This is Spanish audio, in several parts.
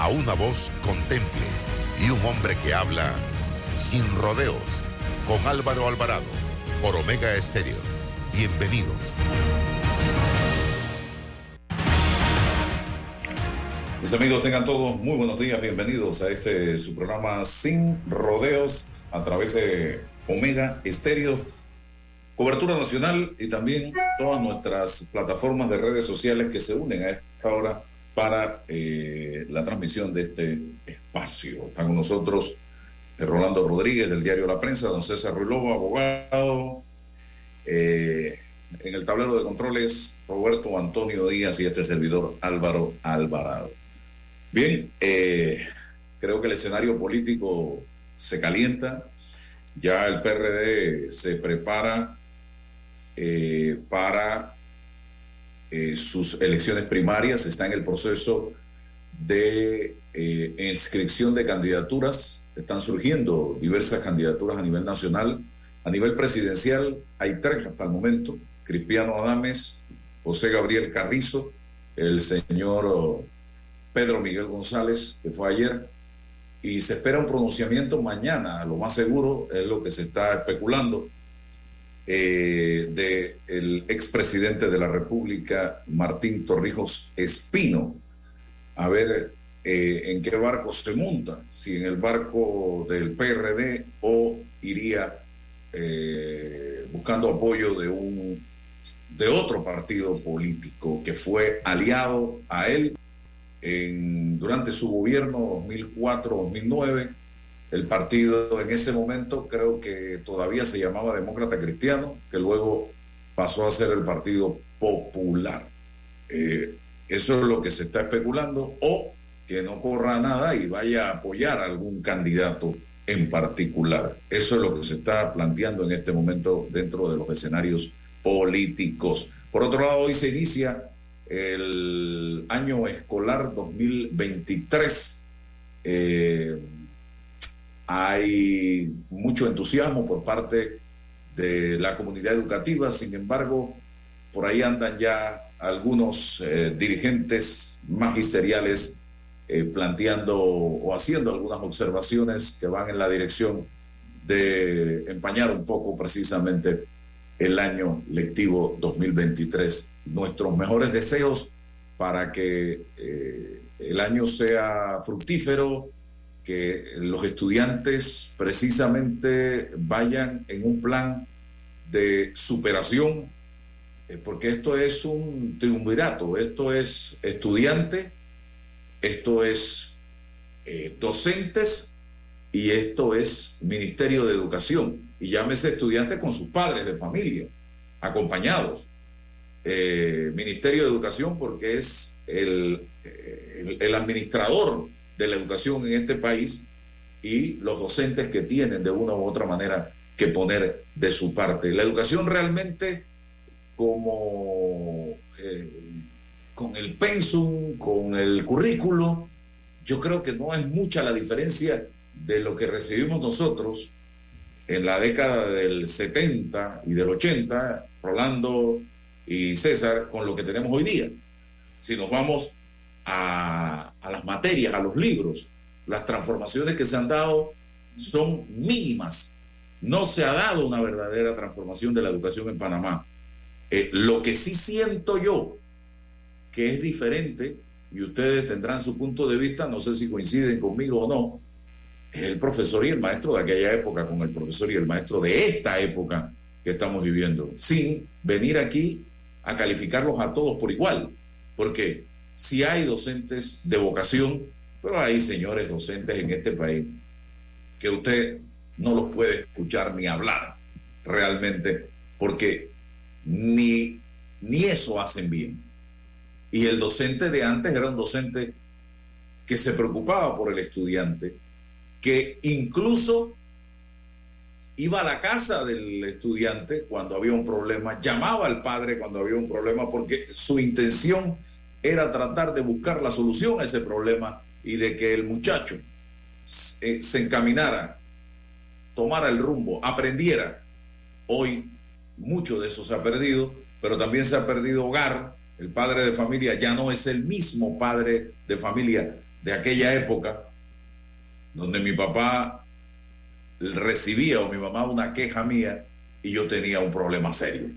a una voz contemple y un hombre que habla sin rodeos con Álvaro Alvarado por Omega Estéreo. Bienvenidos. Mis amigos, tengan todos muy buenos días, bienvenidos a este su programa Sin Rodeos a través de Omega Estéreo, cobertura nacional y también todas nuestras plataformas de redes sociales que se unen a esta hora para eh, la transmisión de este espacio. Están con nosotros eh, Rolando Rodríguez del diario La Prensa, don César Ruilobo, abogado. Eh, en el tablero de controles, Roberto Antonio Díaz y este servidor Álvaro Alvarado. Bien, creo que el escenario político se calienta. Ya el PRD se prepara para sus elecciones primarias, está en el proceso de inscripción de candidaturas están surgiendo diversas candidaturas a nivel nacional. A nivel presidencial hay tres hasta el momento. Cristiano Adames, José Gabriel Carrizo, el señor Pedro Miguel González, que fue ayer, y se espera un pronunciamiento mañana, lo más seguro es lo que se está especulando, eh, de el expresidente de la República, Martín Torrijos Espino, a ver eh, en qué barco se monta, si en el barco del PRD o iría eh, buscando apoyo de un de otro partido político que fue aliado a él durante su gobierno 2004-2009. El partido en ese momento creo que todavía se llamaba Demócrata Cristiano, que luego pasó a ser el Partido Popular. Eh, eso es lo que se está especulando. O que no corra nada y vaya a apoyar a algún candidato en particular. Eso es lo que se está planteando en este momento dentro de los escenarios políticos. Por otro lado, hoy se inicia el año escolar 2023. Eh, hay mucho entusiasmo por parte de la comunidad educativa, sin embargo, por ahí andan ya algunos eh, dirigentes magisteriales eh, planteando o haciendo algunas observaciones que van en la dirección de empañar un poco precisamente el año lectivo 2023. Nuestros mejores deseos para que eh, el año sea fructífero, que los estudiantes precisamente vayan en un plan de superación, eh, porque esto es un triunvirato, esto es estudiante, esto es eh, docentes y esto es Ministerio de Educación. Y llámese estudiante con sus padres de familia, acompañados. Eh, Ministerio de Educación porque es el, el, administrador de la educación en este país y los docentes que tienen de una u otra manera que poner de su parte. La educación realmente como eh, con el pensum, con el currículo, yo creo que no es mucha la diferencia de lo que recibimos nosotros en la década del 70 y del 80, Rolando y César, con lo que tenemos hoy día. Si nos vamos a, las materias, a los libros, las transformaciones que se han dado son mínimas. No se ha dado una verdadera transformación de la educación en Panamá. Eh, lo que sí siento yo que es diferente, y ustedes tendrán su punto de vista, no sé si coinciden conmigo o no, es el profesor y el maestro de aquella época con el profesor y el maestro de esta época que estamos viviendo, sin venir aquí a calificarlos a todos por igual, porque si hay docentes de vocación, pero hay señores docentes en este país que usted no los puede escuchar ni hablar realmente, porque ni, ni eso hacen bien. Y el docente de antes era un docente que se preocupaba por el estudiante, que incluso iba a la casa del estudiante cuando había un problema, llamaba al padre cuando había un problema, porque su intención era tratar de buscar la solución a ese problema y de que el muchacho se, se encaminara, tomara el rumbo, aprendiera. Hoy mucho de eso se ha perdido, pero también se ha perdido hogar. El padre de familia ya no es el mismo padre de familia de aquella época, donde mi papá recibía o mi mamá una queja mía y yo tenía un problema serio.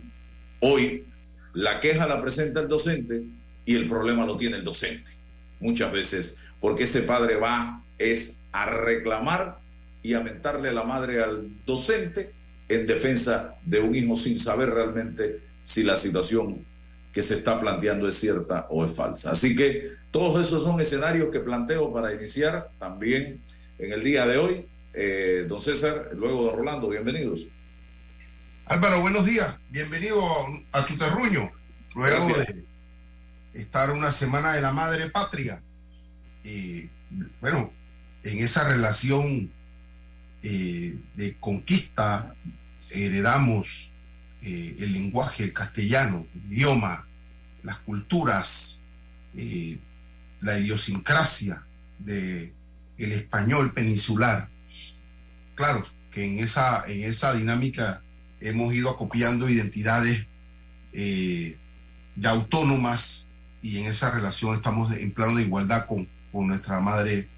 Hoy la queja la presenta el docente y el problema lo tiene el docente. Muchas veces porque ese padre va es a reclamar y a mentarle a la madre al docente en defensa de un hijo sin saber realmente si la situación que se está planteando es cierta o es falsa. Así que todos esos son escenarios que planteo para iniciar también en el día de hoy. Eh, don César, luego de Rolando, bienvenidos. Álvaro, buenos días. Bienvenido a tu terruño. Luego de estar una semana de la madre patria. Y bueno, en esa relación eh, de conquista heredamos eh, el lenguaje, el castellano, el idioma, las culturas, eh, la idiosincrasia del el español peninsular. Claro que en esa, en esa dinámica hemos ido acopiando identidades ya autónomas y en esa relación estamos en plano de igualdad con, con nuestra madre,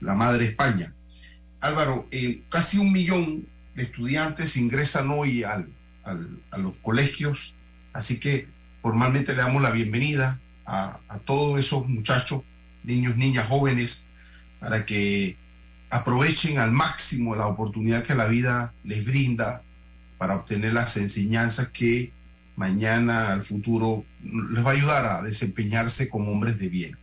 la madre España. Álvaro, casi un millón de estudiantes ingresan hoy al, a los colegios, así que formalmente le damos la bienvenida a, a todos esos muchachos, niños, niñas, jóvenes, para que aprovechen al máximo la oportunidad que la vida les brinda para obtener las enseñanzas que mañana al futuro les va a ayudar a desempeñarse como hombres de bien.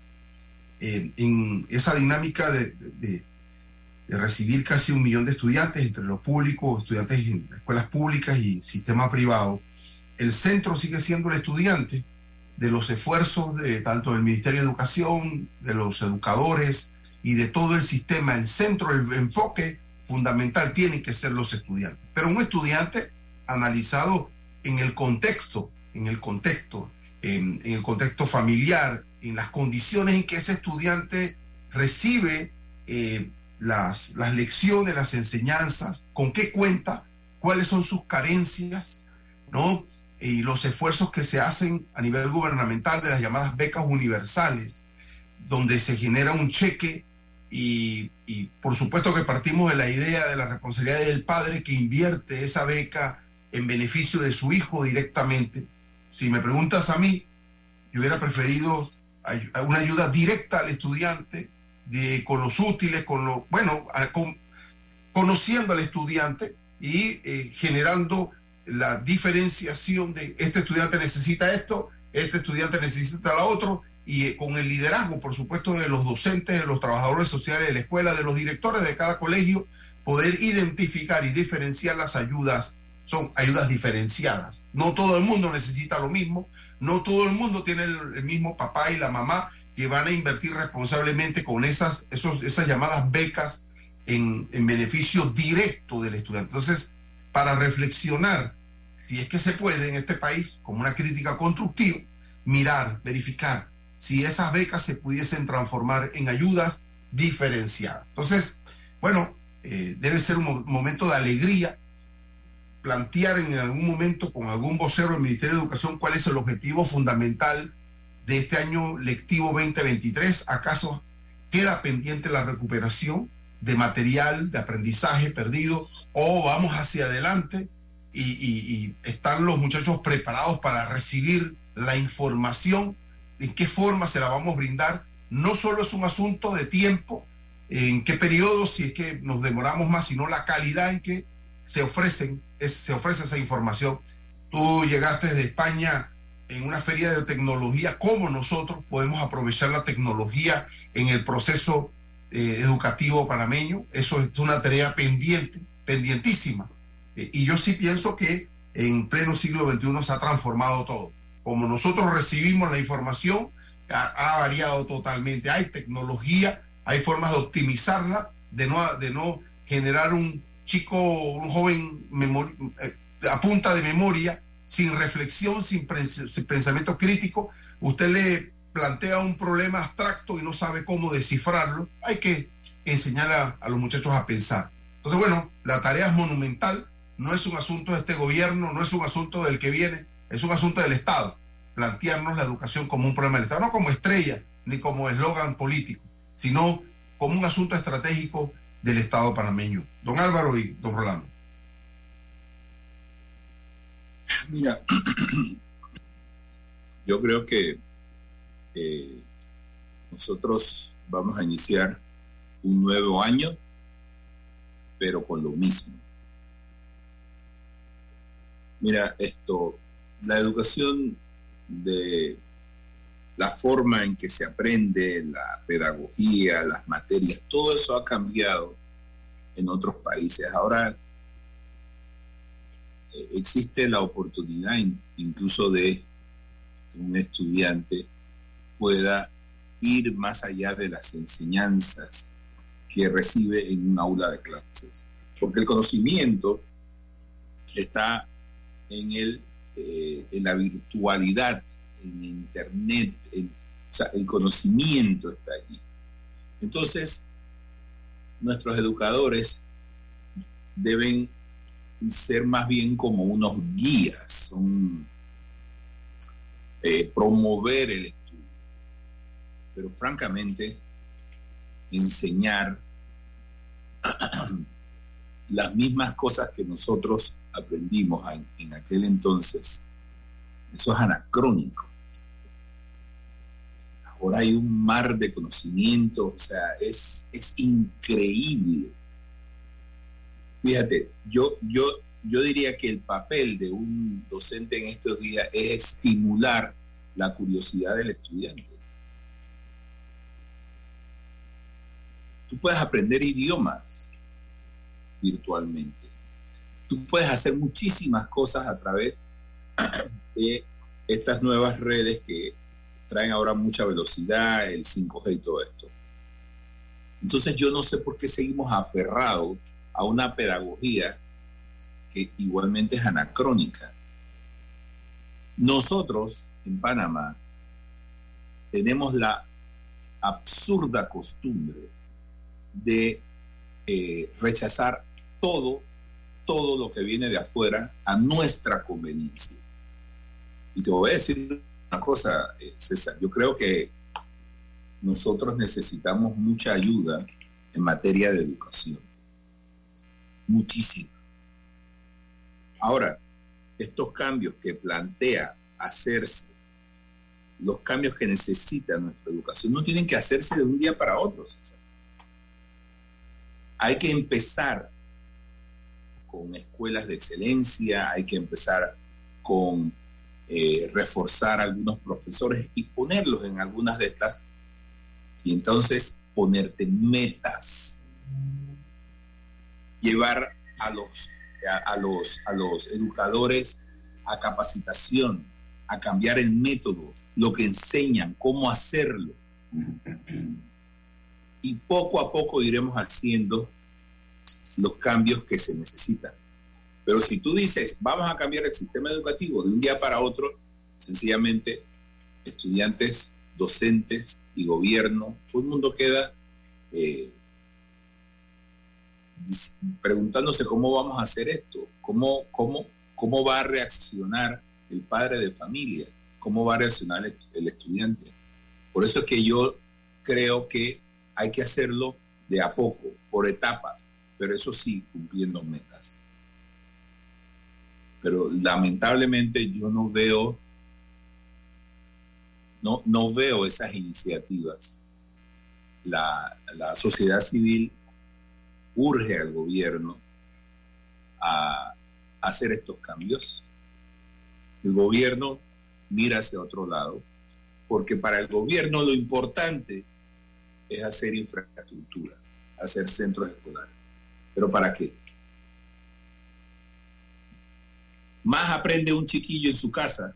Eh, en esa dinámica de, recibir casi un millón de estudiantes entre los públicos, estudiantes en escuelas públicas y sistema privado, el centro sigue siendo el estudiante de los esfuerzos de tanto del Ministerio de Educación, de los educadores y de todo el sistema. El centro, el enfoque fundamental tienen que ser los estudiantes. Pero un estudiante analizado en el contexto, en el contexto, en, en el contexto familiar, en las condiciones en que ese estudiante recibe eh, las, las lecciones, las enseñanzas, con qué cuenta, cuáles son sus carencias, ¿no? Y los esfuerzos que se hacen a nivel gubernamental de las llamadas becas universales, donde se genera un cheque y, y, por supuesto que partimos de la idea de la responsabilidad del padre que invierte esa beca en beneficio de su hijo directamente. Si me preguntas a mí, yo hubiera preferido una ayuda directa al estudiante de, con los útiles, con lo, bueno, con, conociendo al estudiante y eh, generando la diferenciación de este estudiante necesita esto, este estudiante necesita lo otro, y eh, con el liderazgo, por supuesto, de los docentes, de los trabajadores sociales de la escuela, de los directores de cada colegio, poder identificar y diferenciar las ayudas. Son ayudas diferenciadas. No todo el mundo necesita lo mismo, no todo el mundo tiene el, mismo papá y la mamá que van a invertir responsablemente con esas, esas llamadas becas en, en beneficio directo del estudiante. Entonces, para reflexionar si es que se puede en este país, como una crítica constructiva, mirar, verificar si esas becas se pudiesen transformar en ayudas diferenciadas. Entonces, bueno, eh, debe ser un momento de alegría plantear en algún momento con algún vocero del Ministerio de Educación cuál es el objetivo fundamental de este año lectivo 2023? ¿Acaso queda pendiente la recuperación de material, de aprendizaje perdido? ¿O vamos hacia adelante y, están los muchachos preparados para recibir la información? ¿En qué forma se la vamos a brindar? No solo es un asunto de tiempo, en qué periodo, si es que nos demoramos más, sino la calidad en que se ofrecen, se ofrece esa información. Tú llegaste de España en una feria de tecnología, cómo nosotros podemos aprovechar la tecnología en el proceso eh, educativo panameño. Eso es una tarea pendiente, pendientísima. Eh, y yo sí pienso que en pleno siglo XXI se ha transformado todo. Como nosotros recibimos la información, ha, variado totalmente. Hay tecnología, hay formas de optimizarla, de no, de no generar un chico, un joven eh, a punta de memoria, sin reflexión, sin, pensamiento crítico. Usted le plantea un problema abstracto y no sabe cómo descifrarlo. Hay que enseñar a, a los muchachos a pensar. Entonces, bueno, la tarea es monumental, no es un asunto de este gobierno, no es un asunto del que viene, es un asunto del Estado. Plantearnos la educación como un problema del Estado, no como estrella ni como eslogan político, sino como un asunto estratégico del Estado panameño. Don Álvaro y don Rolando. Mira, yo creo que eh, nosotros vamos a iniciar un nuevo año pero con lo mismo. Mira, esto, la educación de la forma en que se aprende, la pedagogía, las materias, todo eso ha cambiado en otros países. Ahora eh, existe la oportunidad incluso de que un estudiante pueda ir más allá de las enseñanzas que recibe en un aula de clases. Porque el conocimiento está en, el, eh, en la virtualidad, en Internet, el conocimiento está allí. Entonces, nuestros educadores deben ser más bien como unos guías, eh, promover el estudio. Pero francamente, enseñar las mismas cosas que nosotros aprendimos en, aquel entonces, eso es anacrónico. Ahora hay un mar de conocimiento, o sea, es, es increíble. Fíjate, yo, yo, yo diría que el papel de un docente en estos días es estimular la curiosidad del estudiante. Tú puedes aprender idiomas virtualmente. Tú puedes hacer muchísimas cosas a través de estas nuevas redes que traen ahora mucha velocidad, el 5G y todo esto. Entonces yo no sé por qué seguimos aferrados a una pedagogía que igualmente es anacrónica. Nosotros en Panamá tenemos la absurda costumbre de eh, rechazar todo, todo lo que viene de afuera a nuestra conveniencia. Y te voy a decir cosa, eh, César, yo creo que nosotros necesitamos mucha ayuda en materia de educación. Muchísimo. Ahora, estos cambios que plantea hacerse, los cambios que necesita nuestra educación, no tienen que hacerse de un día para otro, César. Hay que empezar con escuelas de excelencia, hay que empezar con eh, reforzar algunos profesores y ponerlos en algunas de estas. Y entonces ponerte metas. Llevar a los, a, los, a los educadores a capacitación, a cambiar el método, lo que enseñan, cómo hacerlo y poco a poco iremos haciendo los cambios que se necesitan. Pero si tú dices, vamos a cambiar el sistema educativo de un día para otro, sencillamente estudiantes, docentes y gobierno, todo el mundo queda eh, preguntándose cómo vamos a hacer esto, cómo, cómo, cómo va a reaccionar el padre de familia, cómo va a reaccionar el estudiante. Por eso es que yo creo que hay que hacerlo de a poco, por etapas, pero eso sí, cumpliendo metas. Pero lamentablemente yo no veo, no, no veo esas iniciativas. La, la sociedad civil urge al gobierno a hacer estos cambios. El gobierno mira hacia otro lado, porque para el gobierno lo importante es hacer infraestructura, hacer centros escolares. ¿Pero para qué? Más aprende un chiquillo en su casa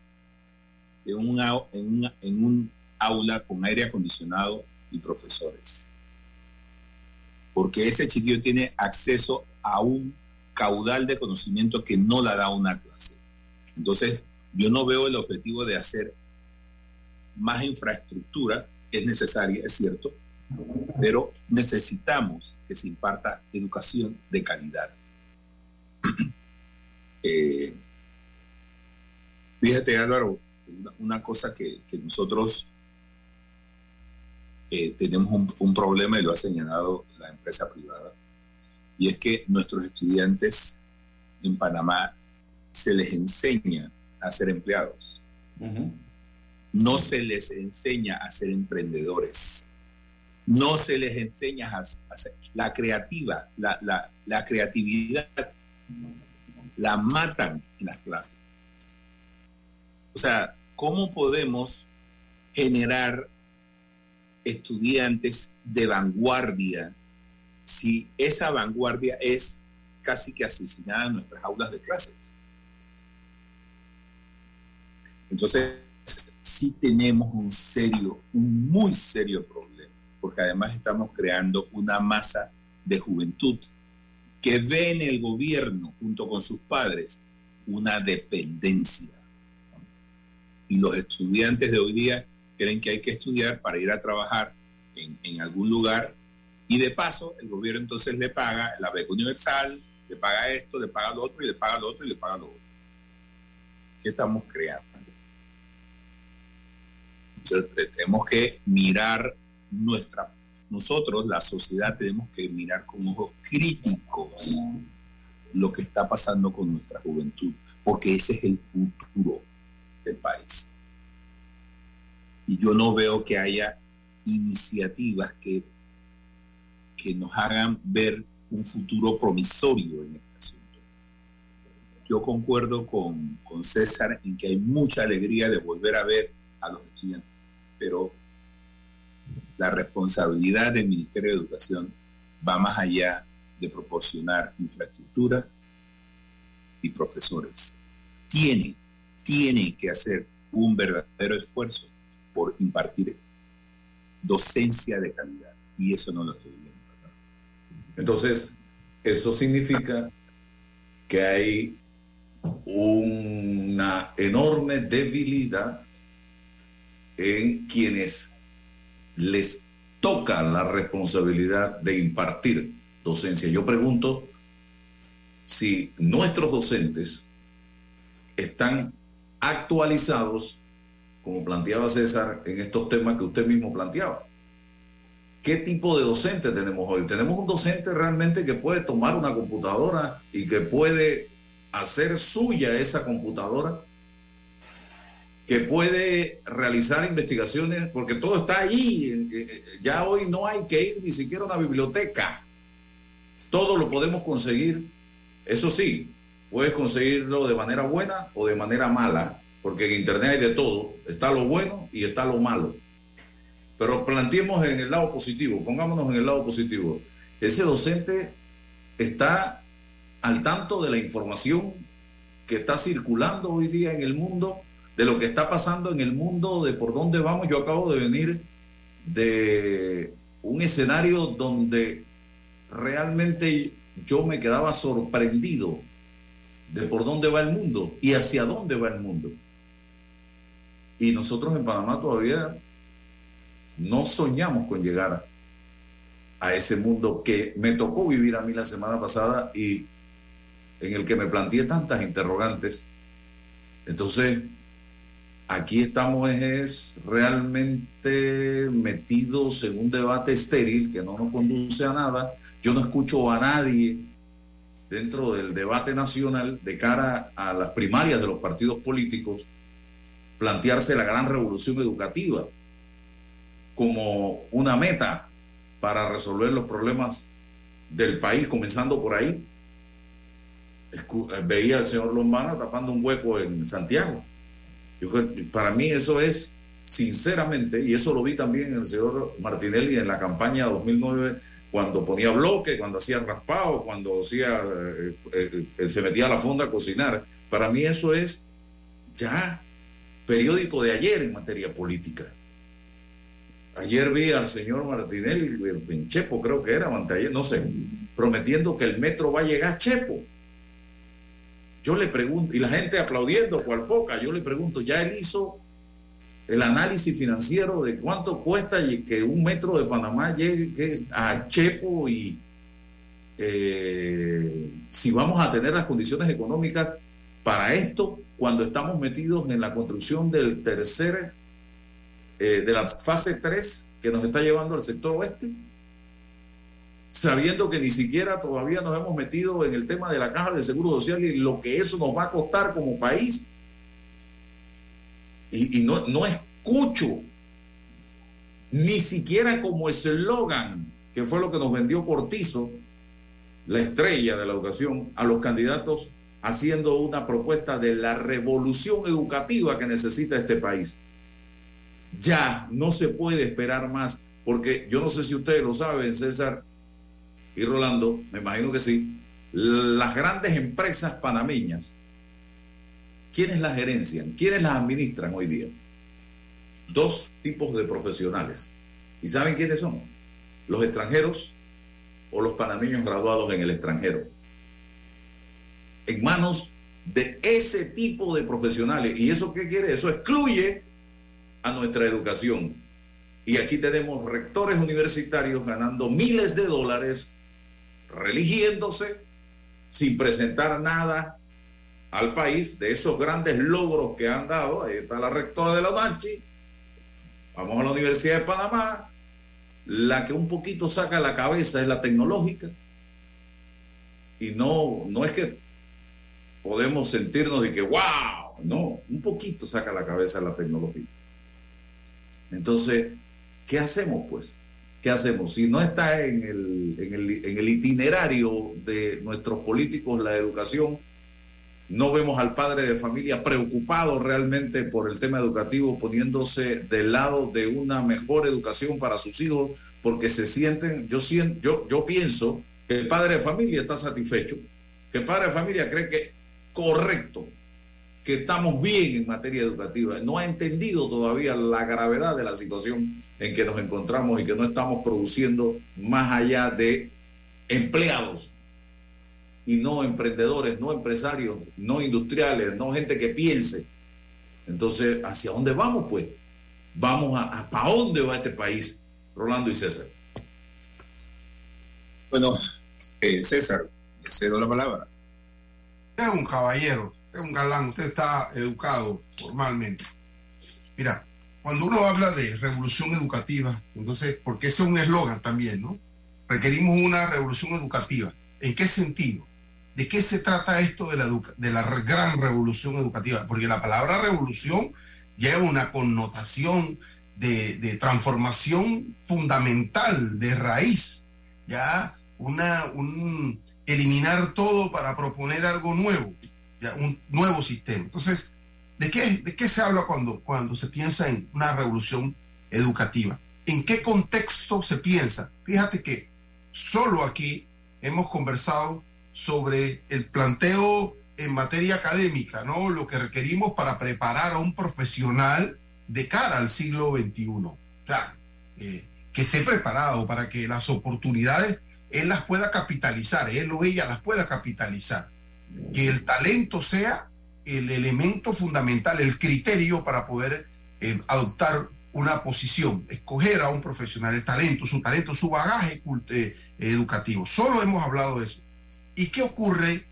en, en, un, aula con aire acondicionado y profesores. Porque ese chiquillo tiene acceso a un caudal de conocimiento que no la da una clase. Entonces, yo no veo el objetivo de hacer más infraestructura, es necesaria, es cierto, pero necesitamos que se imparta educación de calidad. Eh, fíjate Álvaro, una, cosa que, nosotros eh, tenemos un, un, problema y lo ha señalado la empresa privada, y es que nuestros estudiantes en Panamá se les enseña a ser empleados. No se les enseña a ser emprendedores. No se les enseña a, hacer la creativa, la, la, la creatividad la matan en las clases. O sea, ¿cómo podemos generar estudiantes de vanguardia si esa vanguardia es casi que asesinada en nuestras aulas de clases? Entonces, sí tenemos un serio, un muy serio problema, porque además estamos creando una masa de juventud que ve en el gobierno, junto con sus padres, una dependencia. Y los estudiantes de hoy día creen que hay que estudiar para ir a trabajar en, algún lugar y de paso el gobierno entonces le paga la beca universal, le paga esto, le paga lo otro y le paga lo otro y le paga lo otro. ¿Qué estamos creando? tenemos que mirar nuestra, nosotros, la sociedad, tenemos que mirar con ojos críticos lo que está pasando con nuestra juventud, porque ese es el futuro del país. Y yo no veo que haya iniciativas que, que nos hagan ver un futuro promisorio en este asunto. Yo concuerdo con, con César en que hay mucha alegría de volver a ver a los estudiantes pero la responsabilidad del Ministerio de Educación va más allá de proporcionar infraestructura y profesores. Tiene, tiene que hacer un verdadero esfuerzo por impartir docencia de calidad. Y eso no lo estoy viendo. Entonces, eso significa que hay una enorme debilidad en quienes les toca la responsabilidad de impartir docencia. Yo pregunto si nuestros docentes están actualizados, como planteaba César, en estos temas que usted mismo planteaba. ¿Qué tipo de docente tenemos hoy? Tenemos un docente realmente que puede tomar una computadora y que puede hacer suya esa computadora que puede realizar investigaciones, porque todo está ahí. Eh, eh, ya hoy no hay que ir ni siquiera a una biblioteca. Todo lo podemos conseguir. Eso sí, puedes conseguirlo de manera buena o de manera mala, porque en Internet hay de todo. Está lo bueno y está lo malo. Pero planteemos en el lado positivo, pongámonos en el lado positivo. Ese docente está al tanto de la información que está circulando hoy día en el mundo de lo que está pasando en el mundo, de por dónde vamos. Yo acabo de venir de un escenario donde realmente yo me quedaba sorprendido de por dónde va el mundo y hacia dónde va el mundo. Y nosotros en Panamá todavía no soñamos con llegar a ese mundo que me tocó vivir a mí la semana pasada y en el que me planteé tantas interrogantes. Entonces, Aquí estamos es realmente metidos en un debate estéril que no nos conduce a nada. Yo no escucho a nadie dentro del debate nacional de cara a las primarias de los partidos políticos plantearse la gran revolución educativa como una meta para resolver los problemas del país, comenzando por ahí. Veía al señor Lombana tapando un hueco en Santiago para mí eso es, sinceramente, y eso lo vi también en el señor Martinelli en la campaña 2009, cuando ponía bloque, cuando hacía raspado, cuando hacía, eh, eh, eh, se metía a la fonda a cocinar. Para mí eso es ya periódico de ayer en materia política. Ayer vi al señor Martinelli, en Chepo creo que era, no sé, prometiendo que el metro va a llegar a Chepo. Yo le pregunto, y la gente aplaudiendo cual foca, yo le pregunto, ¿ya él hizo el análisis financiero de cuánto cuesta que un metro de Panamá llegue a Chepo y eh, si vamos a tener las condiciones económicas para esto cuando estamos metidos en la construcción del tercer, eh, de la fase 3 que nos está llevando al sector oeste, sabiendo que ni siquiera todavía nos hemos metido en el tema de la caja de seguro social y lo que eso nos va a costar como país. Y, no, no escucho ni siquiera como eslogan, que fue lo que nos vendió Cortizo, la estrella de la educación, a los candidatos haciendo una propuesta de la revolución educativa que necesita este país. Ya no se puede esperar más, porque yo no sé si ustedes lo saben, César y Rolando, me imagino que sí, las grandes empresas panameñas, ¿quiénes las gerencian? ¿Quiénes las administran hoy día? Dos tipos de profesionales. ¿Y saben quiénes son? Los extranjeros o los panameños graduados en el extranjero en manos de ese tipo de profesionales. ¿Y eso qué quiere? Eso excluye a nuestra educación. Y aquí tenemos rectores universitarios ganando miles de dólares, religiéndose, sin presentar nada al país de esos grandes logros que han dado. Ahí está la rectora de la UNACHI. Vamos a la Universidad de Panamá. La que un poquito saca la cabeza es la tecnológica. Y no, no es que podemos sentirnos de que, wow, no, un poquito saca la cabeza la tecnología. Entonces, ¿qué hacemos pues? ¿Qué hacemos? Si no está en el, en el, en el itinerario de nuestros políticos la educación, no vemos al padre de familia preocupado realmente por el tema educativo, poniéndose del lado de una mejor educación para sus hijos, porque se sienten, yo, siento, yo, yo pienso que el padre de familia está satisfecho, que el padre de familia cree que correcto, que estamos bien en materia educativa, no ha entendido todavía la gravedad de la situación en que nos encontramos y que no estamos produciendo más allá de empleados y no emprendedores, no empresarios, no industriales, no gente que piense. Entonces, ¿hacia dónde vamos pues? Vamos a, ¿para dónde va este país, Rolando y César? Bueno, eh, César, le cedo la palabra es un caballero, es un galán, usted está educado formalmente. Mira, cuando uno habla de revolución educativa, entonces, porque ese es un eslogan también, ¿no? Requerimos una revolución educativa. ¿En qué sentido? ¿De qué se trata esto de la, de la gran revolución educativa? Porque la palabra revolución lleva una connotación de, de transformación fundamental, de raíz, ya una, un, eliminar todo para proponer algo nuevo, ¿ya? un nuevo sistema. Entonces, ¿de qué, ¿de qué se habla cuando, cuando se piensa en una revolución educativa? ¿En qué contexto se piensa? Fíjate que solo aquí hemos conversado sobre el planteo en materia académica, ¿no? Lo que requerimos para preparar a un profesional de cara al siglo XXI. Claro, eh, que esté preparado para que las oportunidades él las pueda capitalizar, él o ella las pueda capitalizar. Que el talento sea el elemento fundamental, el criterio para poder eh, adoptar una posición, escoger a un profesional, el talento, su talento, su bagaje eh, educativo. Solo hemos hablado de eso. ¿Y qué ocurre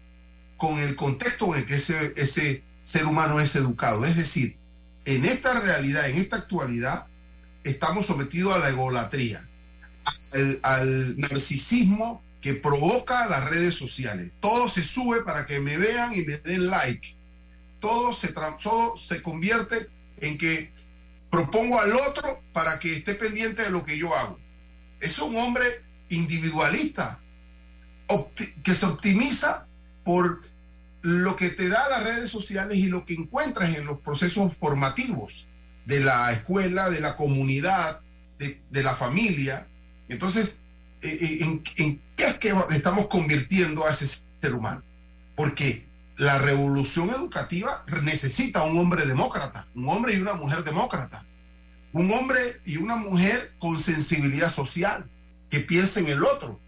con el contexto en el que ese, ese ser humano es educado? Es decir, en esta realidad, en esta actualidad, estamos sometidos a la egolatría al, narcisismo que provoca las redes sociales. Todo se sube para que me vean y me den like. Todo se, todo se convierte en que propongo al otro para que esté pendiente de lo que yo hago. Es un hombre individualista que se optimiza por lo que te da las redes sociales y lo que encuentras en los procesos formativos de la escuela, de la comunidad, de, la familia, entonces, eh, eh, ¿en, qué es que estamos convirtiendo a ese ser humano? Porque la revolución educativa necesita un hombre demócrata, un hombre y una mujer demócrata. Un hombre y una mujer con sensibilidad social, que piense en el otro,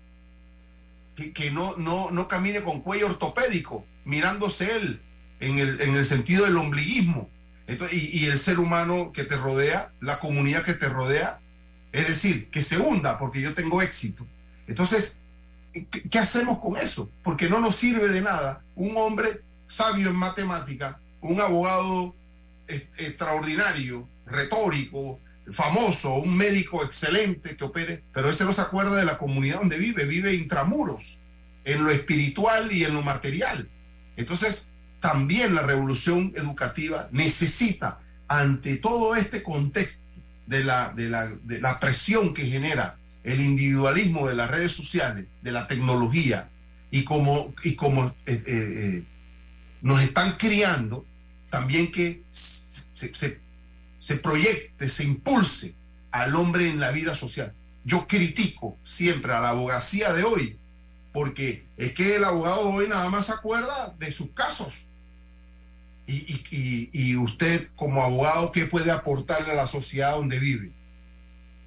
que, no, no, no camine con cuello ortopédico, mirándose él en el, en el sentido del ombliguismo. Y, el ser humano que te rodea, la comunidad que te rodea, es decir, que se hunda porque yo tengo éxito. Entonces, ¿qué, qué hacemos con eso? Porque no nos sirve de nada un hombre sabio en matemática, un abogado extraordinario, retórico, famoso, un médico excelente que opere, pero ese no se acuerda de la comunidad donde vive, vive intramuros, en lo espiritual y en lo material. Entonces, también la revolución educativa necesita, ante todo este contexto de la, de la, de la presión que genera el individualismo de las redes sociales, de la tecnología, y como, y como eh, eh, nos están criando, también que se, se, proyecte, se impulse al hombre en la vida social. Yo critico siempre a la abogacía de hoy, porque es que el abogado hoy nada más se acuerda de sus casos. Y, y, y, usted como abogado, ¿qué puede aportarle a la sociedad donde vive?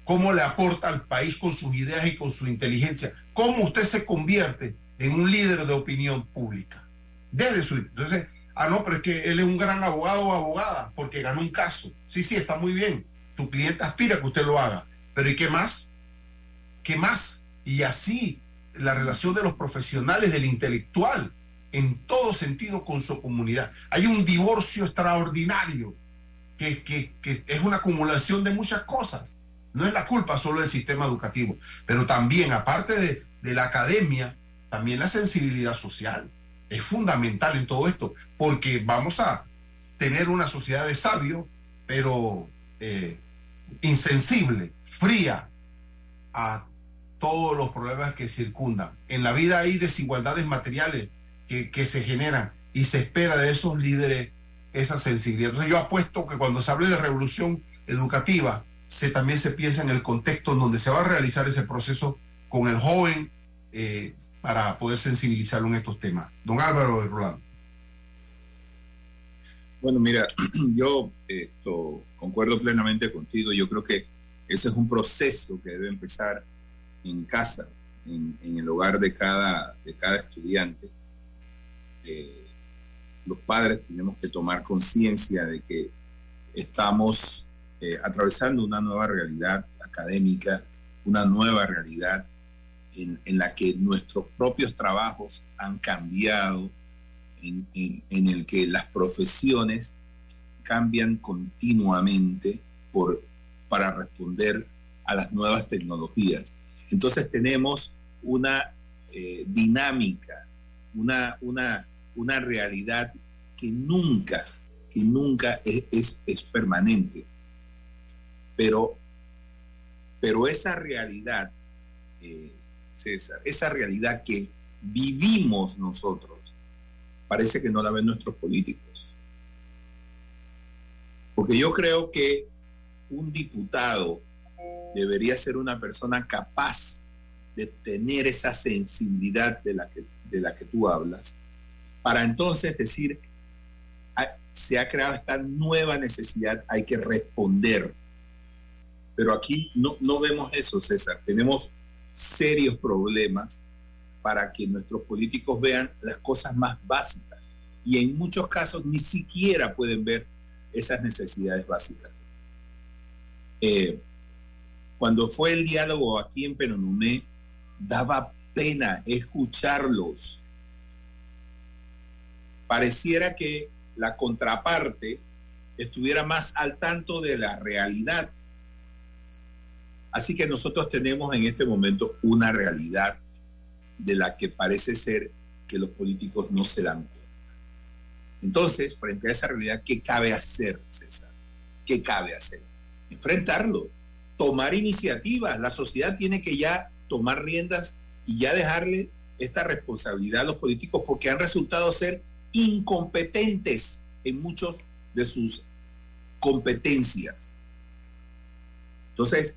¿Cómo le aporta al país con sus ideas y con su inteligencia? ¿Cómo usted se convierte en un líder de opinión pública? Desde su... Entonces, ah, no, pero es que él es un gran abogado o abogada porque ganó un caso. Sí, sí, está muy bien. Su cliente aspira a que usted lo haga. Pero ¿y qué más? ¿Qué más? Y así la relación de los profesionales, del intelectual, en todo sentido con su comunidad. Hay un divorcio extraordinario que, es una acumulación de muchas cosas. No es la culpa solo del sistema educativo, pero también, aparte de la academia, también la sensibilidad social es fundamental en todo esto, porque vamos a tener una sociedad de sabios, pero eh, insensible, fría a todos los problemas que circundan. En la vida hay desigualdades materiales que, que, se generan y se espera de esos líderes esa sensibilidad. Entonces yo apuesto que cuando se hable de revolución educativa, se, también se piensa en el contexto en donde se va a realizar ese proceso con el joven eh, para poder sensibilizarlo en estos temas. Don Álvaro de Rolando. Bueno, mira, yo concuerdo plenamente contigo. Yo creo que ese es un proceso que debe empezar en casa, en, en el hogar de cada, de cada estudiante. Eh, los padres tenemos que tomar conciencia de que estamos eh, atravesando una nueva realidad académica, una nueva realidad en, en, la que nuestros propios trabajos han cambiado, en, en, el que las profesiones cambian continuamente por, para responder a las nuevas tecnologías. Entonces tenemos una eh, dinámica, una, una, una realidad que nunca, que nunca es, es, es permanente. Pero, pero esa realidad, eh, César, esa realidad que vivimos nosotros, parece que no la ven nuestros políticos. Porque yo creo que un diputado debería ser una persona capaz de tener esa sensibilidad de la que, de la que tú hablas, para entonces decir, se ha creado esta nueva necesidad, hay que responder. Pero aquí no, no vemos eso, César. Tenemos serios problemas para que nuestros políticos vean las cosas más básicas. Y en muchos casos ni siquiera pueden ver esas necesidades básicas. Eh, cuando fue el diálogo aquí en Penonomé, daba pena escucharlos. Pareciera que la contraparte estuviera más al tanto de la realidad. Así que nosotros tenemos en este momento una realidad de la que parece ser que los políticos no se dan cuenta. Entonces, frente a esa realidad, ¿qué cabe hacer, César? ¿Qué cabe hacer? Enfrentarlo, tomar iniciativas. La sociedad tiene que ya tomar riendas y ya dejarle esta responsabilidad a los políticos porque han resultado ser incompetentes en muchos de sus competencias. Entonces,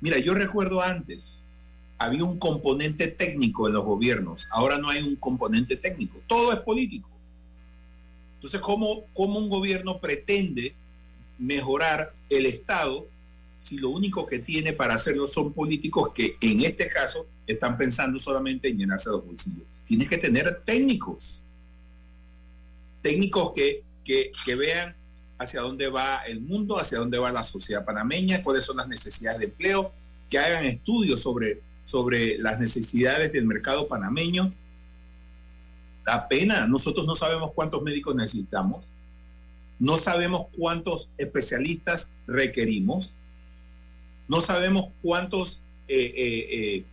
mira, yo recuerdo antes, había un componente técnico en los gobiernos, ahora no hay un componente técnico, todo es político. Entonces, ¿cómo, cómo un gobierno pretende mejorar el Estado si lo único que tiene para hacerlo son políticos que en este caso están pensando solamente en llenarse los bolsillos? Tienes que tener técnicos, técnicos que, que, que vean hacia dónde va el mundo, hacia dónde va la sociedad panameña, cuáles son las necesidades de empleo, que hagan estudios sobre, sobre las necesidades del mercado panameño. Apenas nosotros no sabemos cuántos médicos necesitamos, no sabemos cuántos especialistas requerimos, no sabemos cuántos eh, eh, eh,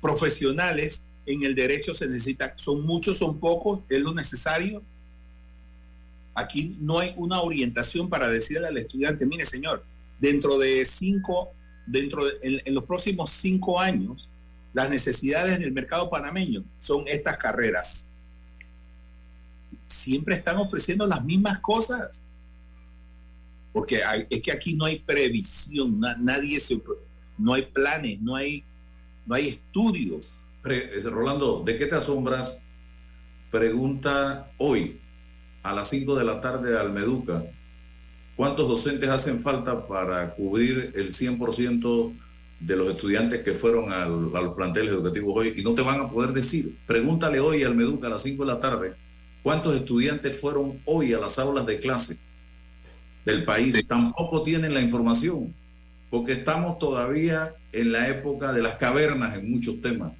profesionales en el derecho se necesitan. Son muchos, son pocos, es lo necesario. Aquí no hay una orientación para decirle al estudiante, mire señor, dentro de cinco, dentro de, en, los próximos cinco años, las necesidades del mercado panameño son estas carreras. Siempre están ofreciendo las mismas cosas. Porque es que aquí no hay previsión, na, nadie se, no hay planes, no hay, no hay estudios. Rolando, ¿de qué te asombras? Pregunta hoy, a las 5 de la tarde al Meduca, ¿cuántos docentes hacen falta para cubrir el 100% de los estudiantes que fueron al, a los planteles educativos hoy? Y no te van a poder decir. Pregúntale hoy al Meduca a las 5 de la tarde, ¿cuántos estudiantes fueron hoy a las aulas de clase del país? Sí. Tampoco tienen la información, porque estamos todavía en la época de las cavernas en muchos temas.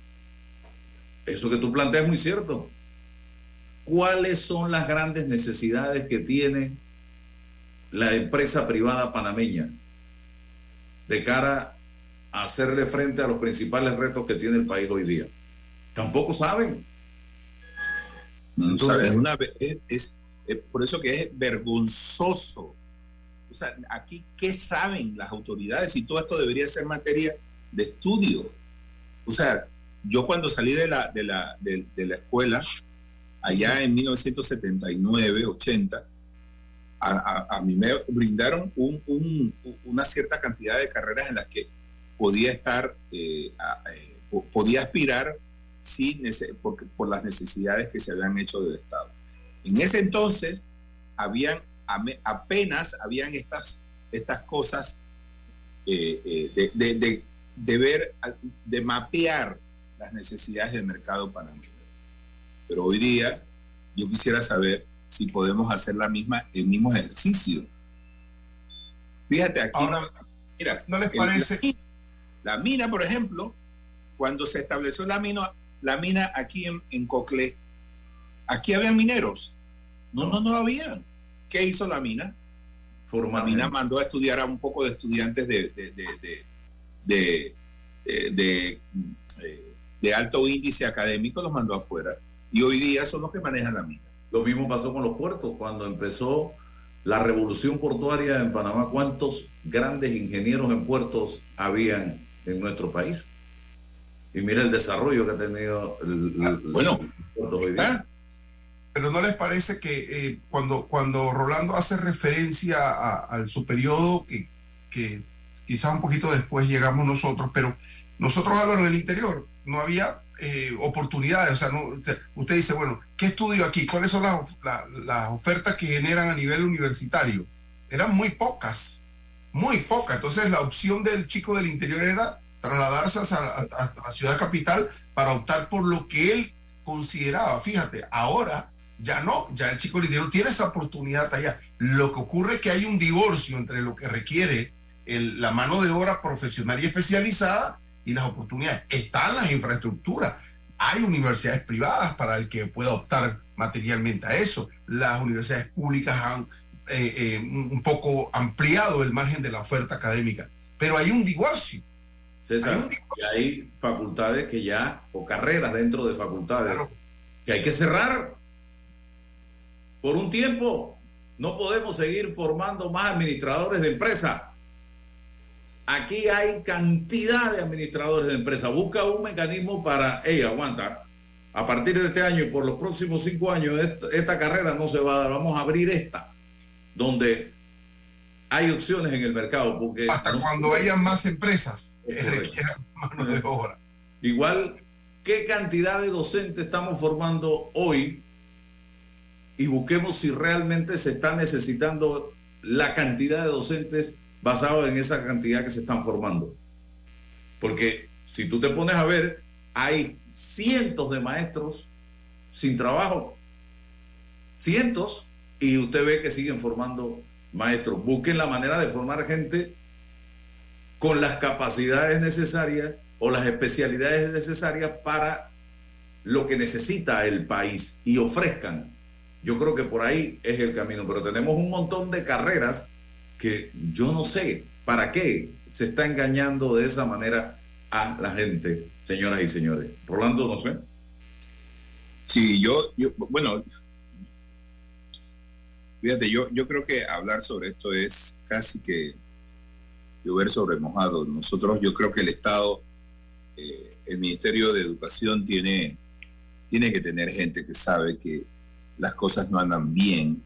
Eso que tú planteas es muy cierto cuáles son las grandes necesidades que tiene la empresa privada panameña de cara a hacerle frente a los principales retos que tiene el país hoy día. Tampoco saben. Entonces, es una, es, es, es por eso que es vergonzoso. O sea, aquí, ¿qué saben las autoridades? Y todo esto debería ser materia de estudio. O sea, yo cuando salí de la, de la, de, de la escuela, allá en 1979, 80, a, mí me brindaron un, un, una cierta cantidad de carreras en las que podía estar, eh, eh, podía aspirar sí, por, por, las necesidades que se habían hecho del Estado. En ese entonces, habían apenas habían estas, estas cosas eh, de, de, de, de ver, de mapear las necesidades del mercado panameño. Pero hoy día yo quisiera saber si podemos hacer la misma, el mismo ejercicio. Fíjate, aquí Ahora, no, mira, ¿no les parece? El, la, la, mina, por ejemplo, cuando se estableció la mina, la mina aquí en, en Coclé, aquí había mineros. No, no, no había. ¿Qué hizo la mina? La mina mandó a estudiar a un poco de estudiantes de, de, de, de, de, de alto índice académico, los mandó afuera y hoy día son los que manejan la mina. Lo mismo pasó con los puertos, cuando empezó la revolución portuaria en Panamá, ¿cuántos grandes ingenieros en puertos habían en nuestro país? Y mira el desarrollo que ha tenido el, ah, bueno, hoy día. Pero ¿no les parece que eh, cuando, cuando Rolando hace referencia a, a su periodo, que, que quizás un poquito después llegamos nosotros, pero nosotros, Álvaro, en el interior, no había eh, oportunidades. O sea, no, o sea, usted dice, bueno, ¿qué estudio aquí? ¿Cuáles son las, la, las ofertas que generan a nivel universitario? Eran muy pocas, muy pocas. Entonces la opción del chico del interior era trasladarse a, la ciudad capital para optar por lo que él consideraba. Fíjate, ahora ya no, ya el chico del interior tiene esa oportunidad allá. Lo que ocurre es que hay un divorcio entre lo que requiere el, la mano de obra profesional y especializada y las oportunidades. Están las infraestructuras. Hay universidades privadas para el que pueda optar materialmente a eso. Las universidades públicas han eh, eh, un poco ampliado el margen de la oferta académica. Pero hay un divorcio. César, hay, un divorcio. Y hay facultades que ya, o carreras dentro de facultades, claro. que hay que cerrar por un tiempo. No podemos seguir formando más administradores de empresas Aquí hay cantidad de administradores de empresas. Busca un mecanismo para, hey, aguanta, a partir de este año y por los próximos cinco años, esta, carrera no se va a dar. Vamos a abrir esta, donde hay opciones en el mercado. Porque Hasta no cuando hayan más empresas que requieran mano de obra. Igual, ¿qué cantidad de docentes estamos formando hoy? Y busquemos si realmente se está necesitando la cantidad de docentes basado en esa cantidad que se están formando. Porque si tú te pones a ver, hay cientos de maestros sin trabajo, cientos, y usted ve que siguen formando maestros. Busquen la manera de formar gente con las capacidades necesarias o las especialidades necesarias para lo que necesita el país y ofrezcan. Yo creo que por ahí es el camino, pero tenemos un montón de carreras que yo no sé para qué se está engañando de esa manera a la gente, señoras y señores. Rolando, no sé. Sí, yo, yo bueno, fíjate, yo, yo creo que hablar sobre esto es casi que llover sobre mojado. Nosotros, yo creo que el Estado, eh, el Ministerio de Educación tiene, tiene que tener gente que sabe que las cosas no andan bien,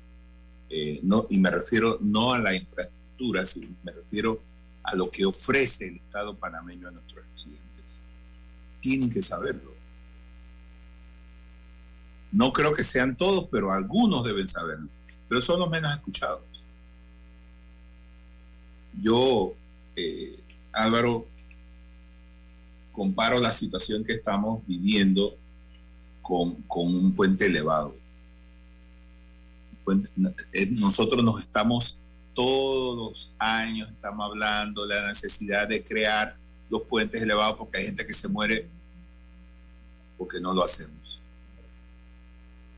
eh, y me refiero no a la infraestructura, sino me refiero a lo que ofrece el Estado panameño a nuestros estudiantes. Tienen que saberlo. No creo que sean todos, pero algunos deben saberlo. Pero son los menos escuchados. Yo, eh, Álvaro, comparo la situación que estamos viviendo con, con un puente elevado. Eh, nosotros nos estamos todos los años estamos hablando de la necesidad de crear los puentes elevados porque hay gente que se muere porque no lo hacemos.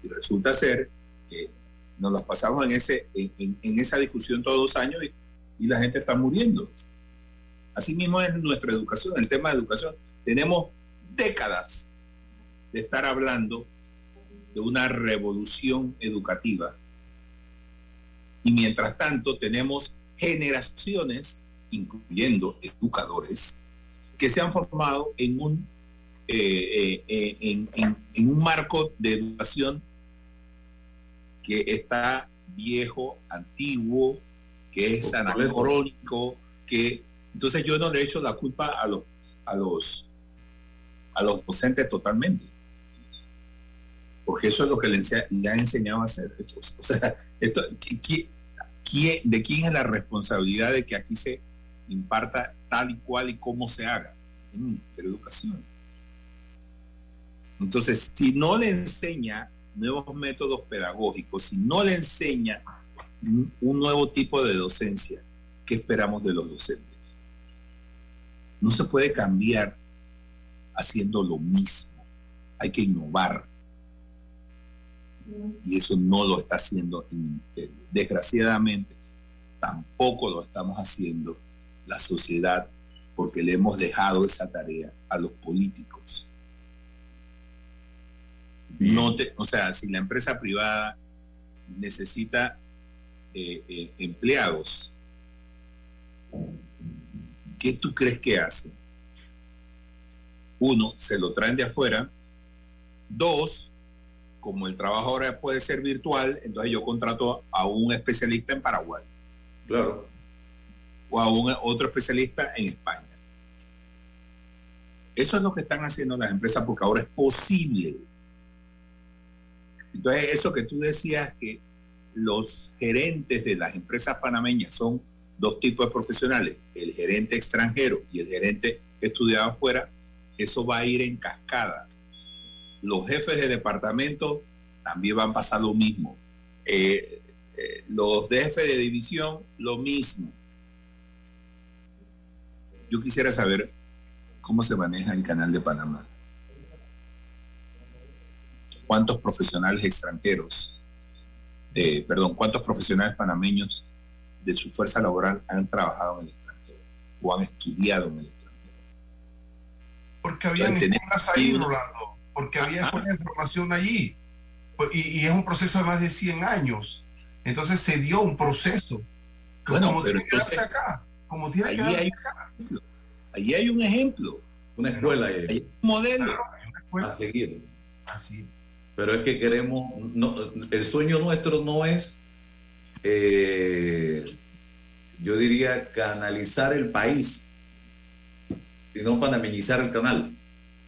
Y resulta ser que nos las pasamos en, ese, en, esa discusión todos los años y, y, la gente está muriendo. Así mismo es nuestra educación, el tema de educación. Tenemos décadas de estar hablando de una revolución educativa y mientras tanto tenemos generaciones, incluyendo educadores, que se han formado en un, eh, eh, eh, en, un marco de educación que está viejo, antiguo, que es anacrónico, que entonces yo no le echo la culpa a los a los a los docentes totalmente. Porque eso es lo que le, le han enseñado a hacer. O sea, esto, ¿de quién es la responsabilidad de que aquí se imparta tal y cual y cómo se haga? En el Ministerio de Educación. Entonces, si no le enseña nuevos métodos pedagógicos, si no le enseña un nuevo tipo de docencia, ¿qué esperamos de los docentes? No se puede cambiar haciendo lo mismo. Hay que innovar. Y eso no lo está haciendo el ministerio. Desgraciadamente, tampoco lo estamos haciendo la sociedad porque le hemos dejado esa tarea a los políticos. No te, o sea, si la empresa privada necesita eh, eh, empleados, ¿qué tú crees que hacen? Uno, se lo traen de afuera. Dos, como el trabajo ahora puede ser virtual, entonces yo contrato a un especialista en Paraguay. Claro. O a un, otro especialista en España. Eso es lo que están haciendo las empresas porque ahora es posible. Entonces, eso que tú decías que los gerentes de las empresas panameñas son dos tipos de profesionales, el gerente extranjero y el gerente estudiado afuera, eso va a ir en cascada los jefes de departamento también van a pasar lo mismo. Eh, eh, los jefes de división, lo mismo. Yo quisiera saber cómo se maneja el canal de Panamá. ¿Cuántos profesionales extranjeros, perdón, cuántos profesionales panameños de su fuerza laboral han trabajado en el extranjero o han estudiado en el extranjero? Porque habían escuelas ahí, Rolando porque había buena información allí. Pues, y, es un proceso de más de 100 años. Entonces se dio un proceso. Bueno, como tiene que darse acá. Como tiene que darse hay, acá. Ahí hay un ejemplo. Una escuela. Hay, un modelo. a seguir. Así. Pero es que queremos, no, el sueño nuestro no es, eh, yo diría, canalizar el país, sino panaminizar el canal.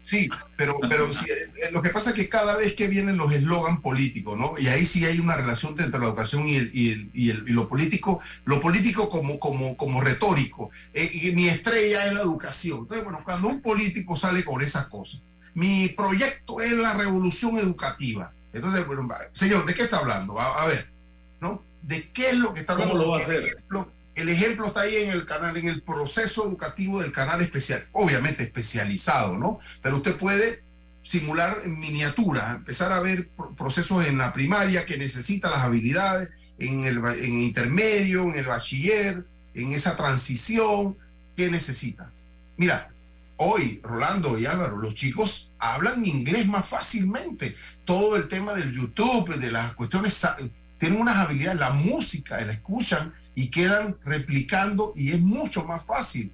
Sí, pero, pero eh, lo que pasa es que cada vez que vienen los eslogan políticos, ¿no? Y ahí sí hay una relación entre la educación y, el, y, el, y, lo político, lo político como, como, como retórico. Eh, y mi estrella es la educación. Entonces, bueno, cuando un político sale con esas cosas, mi proyecto es la revolución educativa. Entonces, bueno, señor, ¿de qué está hablando? A, ver, ¿no? ¿De qué es lo que está hablando? ¿Cómo lo va a hacer? El ejemplo está ahí en el canal, en el proceso educativo del canal especial, obviamente especializado, ¿no? Pero usted puede simular en miniatura, empezar a ver procesos en la primaria que necesita las habilidades, en el intermedio, en el bachiller, en esa transición que necesita. Mira, hoy, Rolando y Álvaro, los chicos hablan inglés más fácilmente. Todo el tema del YouTube, de las cuestiones, tienen unas habilidades, la música, la escuchan y quedan replicando y es mucho más fácil,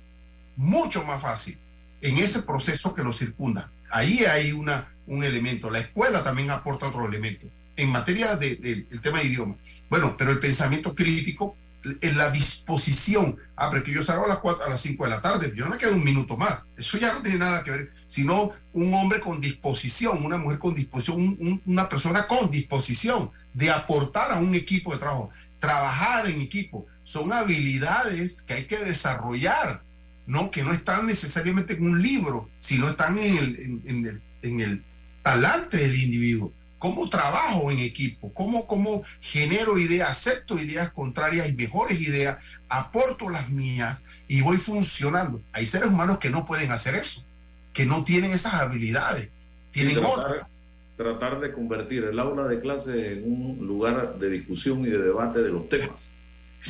mucho más fácil en ese proceso que lo circunda. Ahí hay una, un elemento. La escuela también aporta otro elemento. En materia del de, tema de idioma. Bueno, pero el pensamiento crítico, en la disposición. Ah, pero que yo salgo a las, 4, a las 5 de la tarde, yo no me quedo un minuto más. Eso ya no tiene nada que ver, sino un hombre con disposición, una mujer con disposición, una persona con disposición de aportar a un equipo de trabajo, trabajar en equipo, son habilidades que hay que desarrollar, ¿no? que no están necesariamente en un libro, sino están en el, en, el, en el talante del individuo. ¿Cómo trabajo en equipo? ¿Cómo, ¿Cómo genero ideas? Acepto ideas contrarias y mejores ideas, aporto las mías y voy funcionando. Hay seres humanos que no pueden hacer eso, que no tienen esas habilidades, tienen otras. Tratar de convertir el aula de clase en un lugar de discusión y de debate de los temas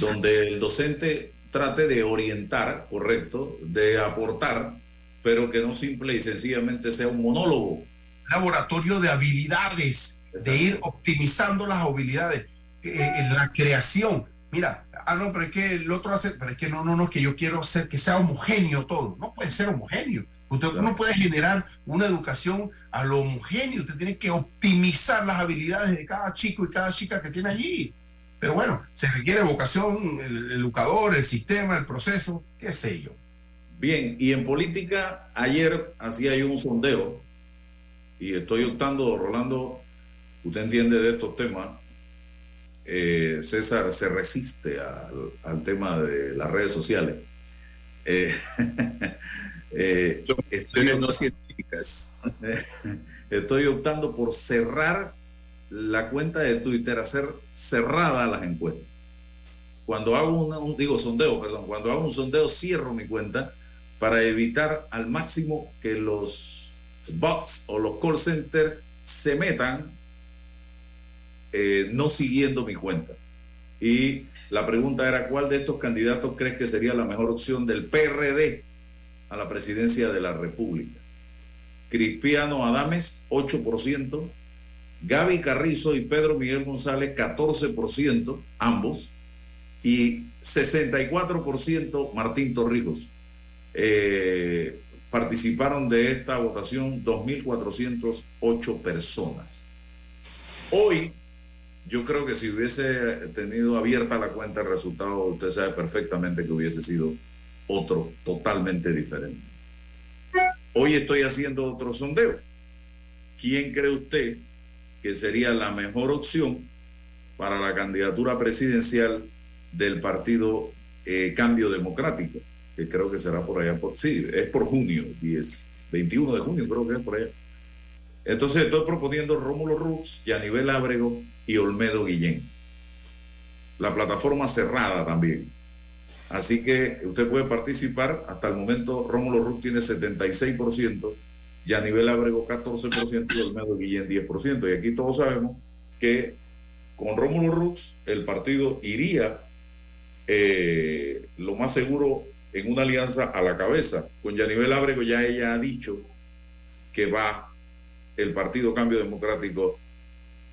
donde el docente trate de orientar, correcto, de aportar, pero que no simple y sencillamente sea un monólogo. Laboratorio de habilidades, de ir optimizando las habilidades, eh, en la creación. Mira, ah, no, pero es que el otro hace, pero es que no, no, no, que yo quiero hacer que sea homogéneo todo. No puede ser homogéneo. Usted no puede generar una educación a lo homogéneo. Usted tiene que optimizar las habilidades de cada chico y cada chica que tiene allí. Pero bueno, se requiere vocación, el, educador, el sistema, el proceso, qué sé yo. Bien, y en política, ayer hacía yo un sondeo y estoy optando, Rolando, usted entiende de estos temas. Eh, César se resiste al, tema de las redes sociales. Eh, eh, estoy, no científicas. estoy optando por cerrar la cuenta de Twitter hacer cerrada las encuestas. Cuando hago un, digo sondeo, perdón, cuando hago un sondeo cierro mi cuenta para evitar al máximo que los bots o los call centers se metan eh, no siguiendo mi cuenta. Y la pregunta era, ¿cuál de estos candidatos crees que sería la mejor opción del PRD a la presidencia de la República? Cristiano Adames, 8%, Gaby Carrizo y Pedro Miguel González, 14%, ambos, y 64% Martín Torrijos. Eh, participaron de esta votación 2.408 personas. Hoy, yo creo que si hubiese tenido abierta la cuenta, el resultado, usted sabe perfectamente que hubiese sido otro totalmente diferente. Hoy estoy haciendo otro sondeo. ¿Quién cree usted que sería la mejor opción para la candidatura presidencial del partido eh, Cambio Democrático, que creo que será por allá, por, sí, es por junio, 10, 21 de junio creo que es por allá. Entonces estoy proponiendo Rómulo Rux, Yanivel Ábrego y Olmedo Guillén. La plataforma cerrada también. Así que usted puede participar. Hasta el momento Rómulo Rux tiene 76%, y a nivel Abrego 14% y Olmedo Guillén 10%. Y aquí todos sabemos que con Rómulo Rux el partido iría eh, lo más seguro en una alianza a la cabeza. Con Yanivel Abrego ya ella ha dicho que va el Partido Cambio Democrático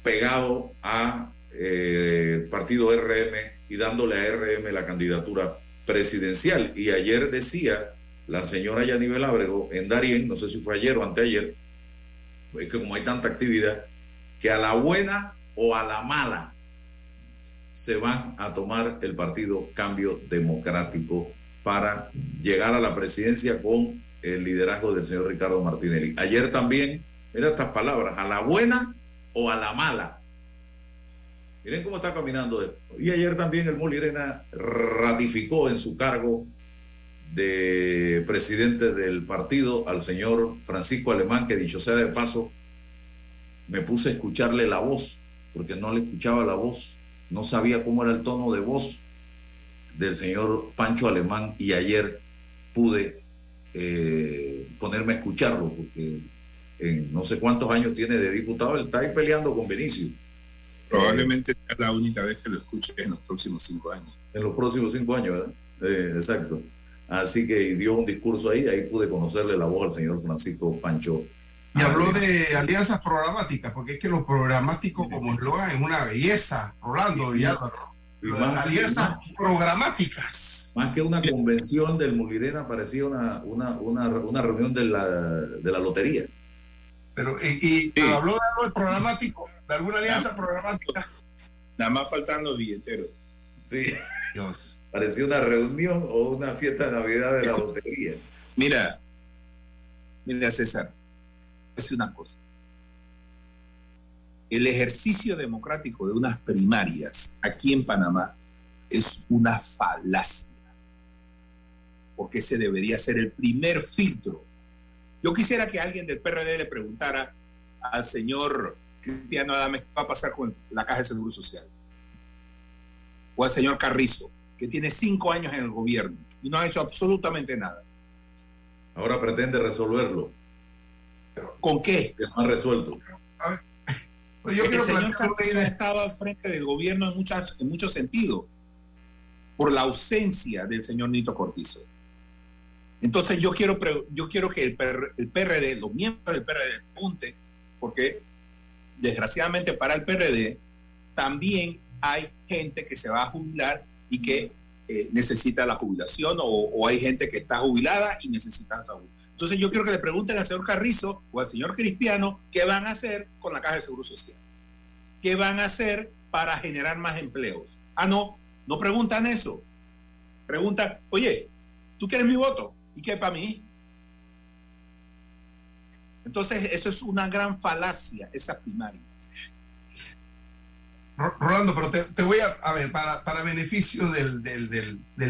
pegado a eh, partido RM y dándole a RM la candidatura presidencial. Y ayer decía la señora Yanivel Ábrego en Darien, no sé si fue ayer o anteayer, es que como hay tanta actividad, que a la buena o a la mala se van a tomar el partido Cambio Democrático para llegar a la presidencia con el liderazgo del señor Ricardo Martinelli. Ayer también, mira estas palabras, a la buena o a la mala. Miren cómo está caminando esto. Y ayer también el Molirena ratificó en su cargo de presidente del partido al señor Francisco Alemán, que dicho sea de paso, me puse a escucharle la voz, porque no le escuchaba la voz, no sabía cómo era el tono de voz del señor Pancho Alemán y ayer pude eh, ponerme a escucharlo, porque en no sé cuántos años tiene de diputado, él está ahí peleando con Benicio. Probablemente sea la única vez que lo escuche en los próximos cinco años. En los próximos cinco años, ¿verdad? Eh, exacto. Así que dio un discurso ahí, ahí pude conocerle la voz al señor Francisco Pancho. Y habló de alianzas programáticas, porque es que lo programático como eslogan es una belleza, Rolando y Álvaro. alianzas programáticas. Más que una convención del Mulirena, parecía una, una, una, una reunión de la, de la lotería. Pero, y, habló de algo programático, de alguna alianza programática. Nada más faltando billeteros. Sí. Dios. Parecía una reunión o una fiesta de Navidad de la lotería. Mira, mira César, es una cosa. El ejercicio democrático de unas primarias aquí en Panamá es una falacia, porque ese debería ser el primer filtro. Yo quisiera que alguien del PRD le preguntara al señor Cristiano Adame qué va a pasar con la Caja de Seguro Social, o al señor Carrizo, que tiene cinco años en el gobierno y no ha hecho absolutamente nada. Ahora pretende resolverlo. ¿Con qué? Que no ha resuelto. Yo creo que el señor ha estado al frente del gobierno en, muchas, en muchos sentidos, por la ausencia del señor Nito Cortizo. Entonces yo quiero, yo quiero que el, el PRD, los miembros del PRD, pregunten, porque desgraciadamente para el PRD también hay gente que se va a jubilar y que eh, necesita la jubilación o, hay gente que está jubilada y necesita jubilación. Entonces yo quiero que le pregunten al señor Carrizo o al señor Cristiano qué van a hacer con la caja de seguro social. ¿Qué van a hacer para generar más empleos? Ah, no, no preguntan eso. Preguntan, oye, ¿tú quieres mi voto? ¿Y qué para mí? Entonces, eso es una gran falacia, esa primaria. Rolando, pero te, voy a, a ver, para, para beneficio del,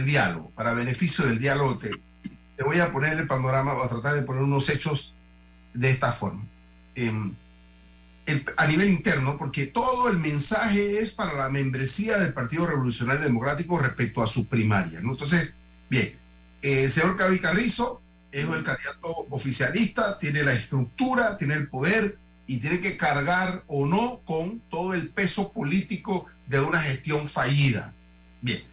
diálogo, para beneficio del diálogo, te, te, voy a poner el panorama, o a tratar de poner unos hechos de esta forma. Em, a nivel interno, porque todo el mensaje es para la membresía del Partido Revolucionario Democrático respecto a su primaria. ¿no? Entonces, bien, el señor Cavi Carrizo es el candidato oficialista, tiene la estructura, tiene el poder, y tiene que cargar o no con todo el peso político de una gestión fallida. Bien.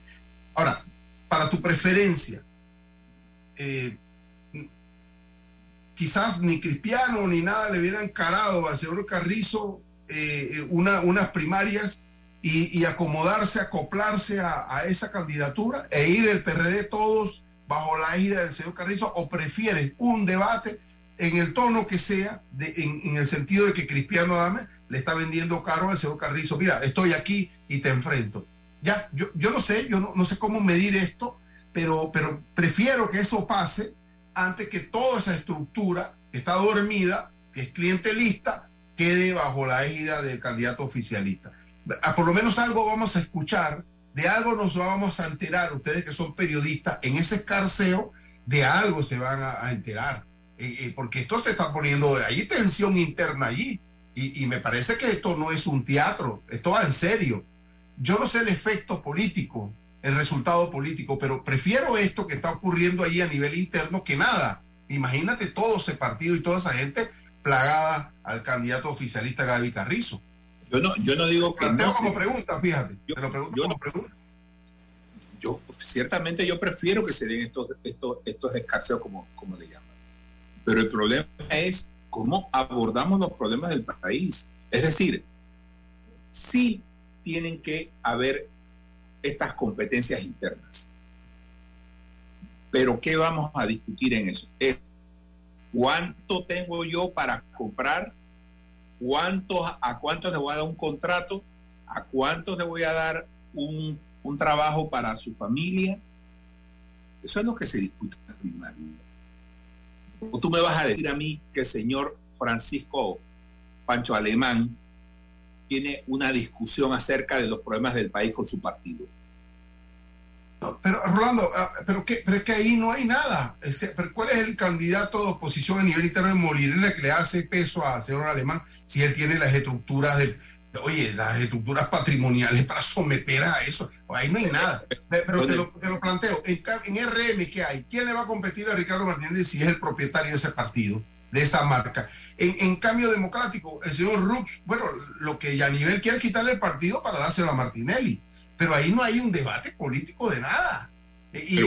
Ahora, para tu preferencia, eh, quizás ni Cristiano ni nada le hubieran carado al señor Carrizo eh, una, unas primarias y, acomodarse, acoplarse a, a, esa candidatura e ir el PRD todos bajo la ida del señor Carrizo o prefieren un debate en el tono que sea, en, el sentido de que Cristiano Adame le está vendiendo caro al señor Carrizo, mira, estoy aquí y te enfrento. Ya, yo, yo no sé, yo no, sé cómo medir esto, pero, pero prefiero que eso pase antes que toda esa estructura que está dormida, que es clientelista, quede bajo la égida del candidato oficialista. Por lo menos algo vamos a escuchar, de algo nos vamos a enterar, ustedes que son periodistas, en ese escarceo, de algo se van a enterar porque esto se está poniendo, hay tensión interna allí. Y, me parece que esto no es un teatro, esto va en serio. Yo no sé el efecto político, el resultado político, pero prefiero esto que está ocurriendo ahí a nivel interno que nada. Imagínate todo ese partido y toda esa gente plagada al candidato oficialista Gaby Carrizo. Yo no, yo no digo que. no como pregunta, fíjate. Yo, te lo pregunto como pregunta. Yo, ciertamente, yo prefiero que se den estos, estos, estos escarceos, como, como le llaman. Pero el problema es cómo abordamos los problemas del país. Es decir, sí tienen que haber estas competencias internas. Pero ¿qué vamos a discutir en eso? Es cuánto tengo yo para comprar, ¿Cuánto, a cuántos le voy a dar un contrato, a cuántos le voy a dar un, un trabajo para su familia. Eso es lo que se discute en la primaria. O tú me vas a decir a mí que el señor Francisco Pancho Alemán tiene una discusión acerca de los problemas del país con su partido. pero Rolando, ah, pero, es que ahí no hay nada. ¿Cuál es el candidato de oposición a nivel interno de Morirle que le hace peso a señor Alemán si él tiene las estructuras de, oye, las estructuras patrimoniales para someter a eso? Ahí no hay nada. Pero te lo, te lo, planteo. En, en RM, ¿qué hay? ¿Quién le va a competir a Ricardo Martínez si es el propietario de ese partido? de esa marca. En, cambio democrático, el señor Rux, bueno, lo que Yanivel quiere quitarle el partido para dárselo a Martinelli, pero ahí no hay un debate político de nada. Y,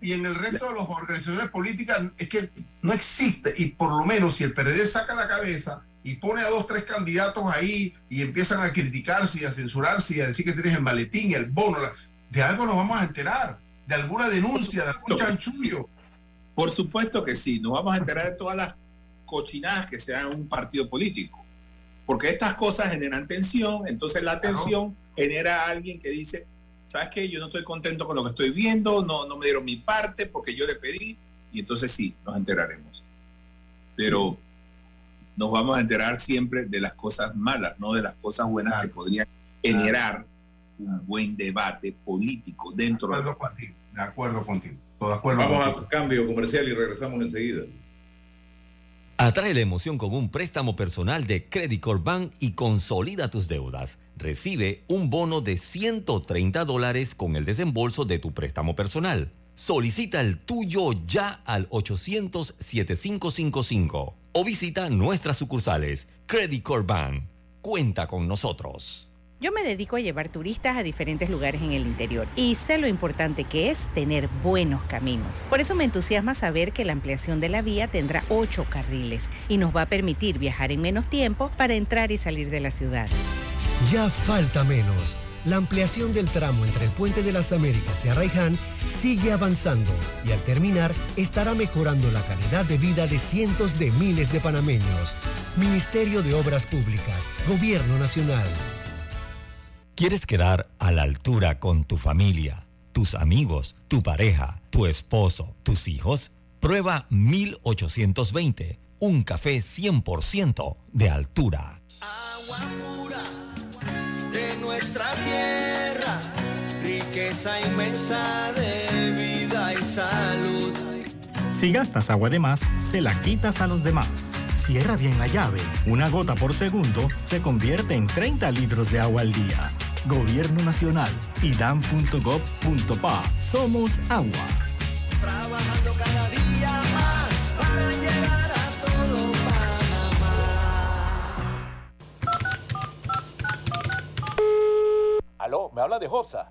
y en el resto de las organizaciones políticas es que no existe, y por lo menos si el PRD saca la cabeza y pone a dos, tres candidatos ahí y empiezan a criticarse y a censurarse y a decir que tienes el maletín el bono, de algo nos vamos a enterar, de alguna denuncia, de algún chanchullo. Por supuesto que sí, nos vamos a enterar de todas las cochinadas que sean un partido político. Porque estas cosas generan tensión, entonces la tensión genera a alguien que dice, ¿sabes qué? Yo no estoy contento con lo que estoy viendo, no, no me dieron mi parte porque yo le pedí, y entonces sí, nos enteraremos. Pero nos vamos a enterar siempre de las cosas malas, no de las cosas buenas que podrían generar un buen debate político dentro de... Acuerdo contigo, de acuerdo contigo. Vamos a cambio comercial y regresamos enseguida. Atrae la emoción con un préstamo personal de Credit Corp Bank y consolida tus deudas. Recibe un bono de 130 dólares con el desembolso de tu préstamo personal. Solicita el tuyo ya al 800-7555 o visita nuestras sucursales. Credit Corp Bank. Cuenta con nosotros. Yo me dedico a llevar turistas a diferentes lugares en el interior y sé lo importante que es tener buenos caminos. Por eso me entusiasma saber que la ampliación de la vía tendrá ocho carriles y nos va a permitir viajar en menos tiempo para entrar y salir de la ciudad. Ya falta menos. La ampliación del tramo entre el Puente de las Américas y Arraiján sigue avanzando y al terminar estará mejorando la calidad de vida de cientos de miles de panameños. Ministerio de Obras Públicas, Gobierno Nacional. ¿Quieres quedar a la altura con tu familia, tus amigos, tu pareja, tu esposo, tus hijos? Prueba 1820, un café 100% de altura. Agua riqueza inmensa de vida y salud. Si gastas agua de más, se la quitas a los demás. Cierra bien la llave. Una gota por segundo se convierte en 30 litros de agua al día. Gobierno Nacional y dan.gov.pa. Somos agua. Trabajando cada día más para llegar a todo Panamá. Aló, me habla de Hobsa.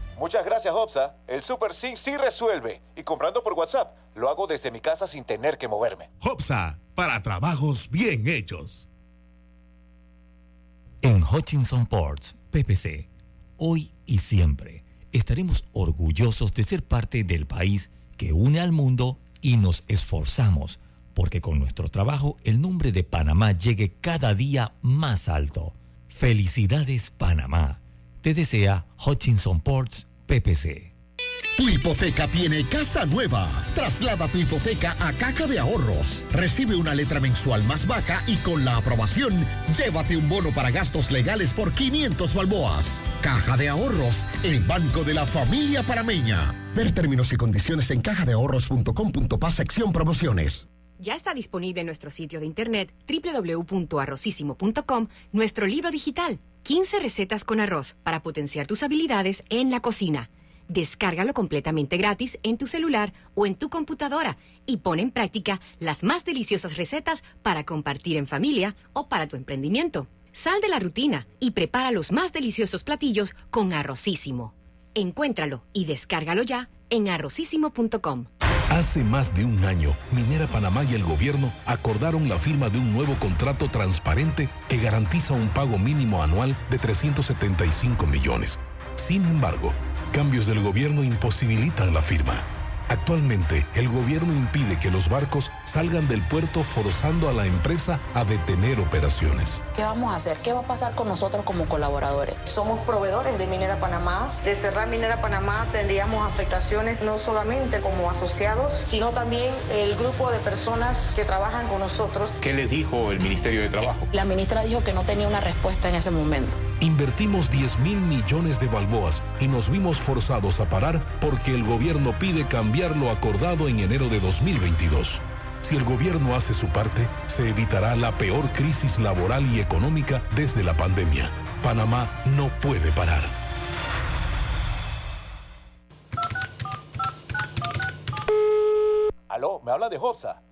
Muchas gracias, Hopsa. El Super Sync sí resuelve. Y comprando por WhatsApp, lo hago desde mi casa sin tener que moverme. Hopsa, para trabajos bien hechos. En Hutchinson Ports, PPC, hoy y siempre, estaremos orgullosos de ser parte del país que une al mundo y nos esforzamos porque con nuestro trabajo el nombre de Panamá llegue cada día más alto. Felicidades Panamá. Te desea Hutchinson Ports PPC. Tu hipoteca tiene casa nueva. Traslada tu hipoteca a Caja de Ahorros. Recibe una letra mensual más baja y con la aprobación, llévate un bono para gastos legales por 500 balboas. Caja de Ahorros, el banco de la familia parameña. Ver términos y condiciones en cajadeahorros.com.pa sección promociones. Ya está disponible en nuestro sitio de internet www.arrocísimo.com nuestro libro digital 15 recetas con arroz para potenciar tus habilidades en la cocina. Descárgalo completamente gratis en tu celular o en tu computadora y pon en práctica las más deliciosas recetas para compartir en familia o para tu emprendimiento. Sal de la rutina y prepara los más deliciosos platillos con Arrocísimo. Encuéntralo y descárgalo ya en arrocísimo.com. Hace más de un año, Minera Panamá y el gobierno acordaron la firma de un nuevo contrato transparente que garantiza un pago mínimo anual de 375 millones. Sin embargo, cambios del gobierno imposibilitan la firma. Actualmente, el gobierno impide que los barcos salgan del puerto forzando a la empresa a detener operaciones. ¿Qué vamos a hacer? ¿Qué va a pasar con nosotros como colaboradores? Somos proveedores de Minera Panamá. De cerrar Minera Panamá tendríamos afectaciones no solamente como asociados, sino también el grupo de personas que trabajan con nosotros. ¿Qué les dijo el Ministerio de Trabajo? La ministra dijo que no tenía una respuesta en ese momento. Invertimos 10 mil millones de balboas y nos vimos forzados a parar porque el gobierno pide cambiar lo acordado en enero de 2022. Si el gobierno hace su parte, se evitará la peor crisis laboral y económica desde la pandemia. Panamá no puede parar. Aló, ¿me habla de Hobsa?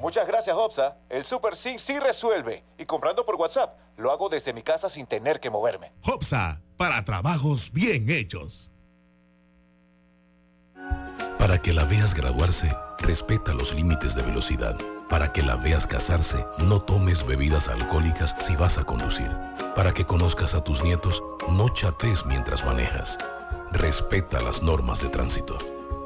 Muchas gracias, Hobsa. El Super Sync sí resuelve. Y comprando por WhatsApp, lo hago desde mi casa sin tener que moverme. Hopsa, para trabajos bien hechos. Para que la veas graduarse, respeta los límites de velocidad. Para que la veas casarse, no tomes bebidas alcohólicas si vas a conducir. Para que conozcas a tus nietos, no chates mientras manejas. Respeta las normas de tránsito.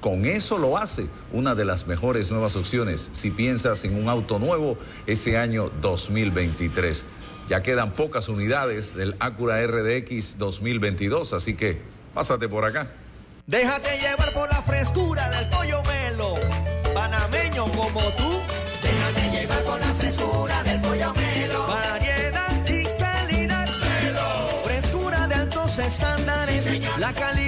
con eso lo hace una de las mejores nuevas opciones si piensas en un auto nuevo este año 2023. Ya quedan pocas unidades del Acura RDX 2022, así que pásate por acá. Déjate llevar por la frescura del pollo melo, panameño como tú. Déjate llevar por la frescura del pollo melo. Variedad y calidad. Melo. Frescura de altos estándares. la calidad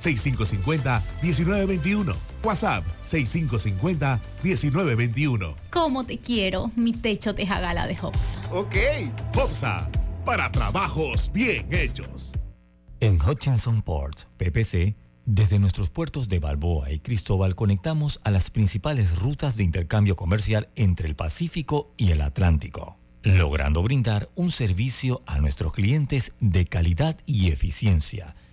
6550-1921. WhatsApp 6550-1921. ¿Cómo te quiero? Mi techo teja gala de Hopsa. Ok. Hopsa, para trabajos bien hechos. En Hutchinson Ports, PPC, desde nuestros puertos de Balboa y Cristóbal conectamos a las principales rutas de intercambio comercial entre el Pacífico y el Atlántico, logrando brindar un servicio a nuestros clientes de calidad y eficiencia,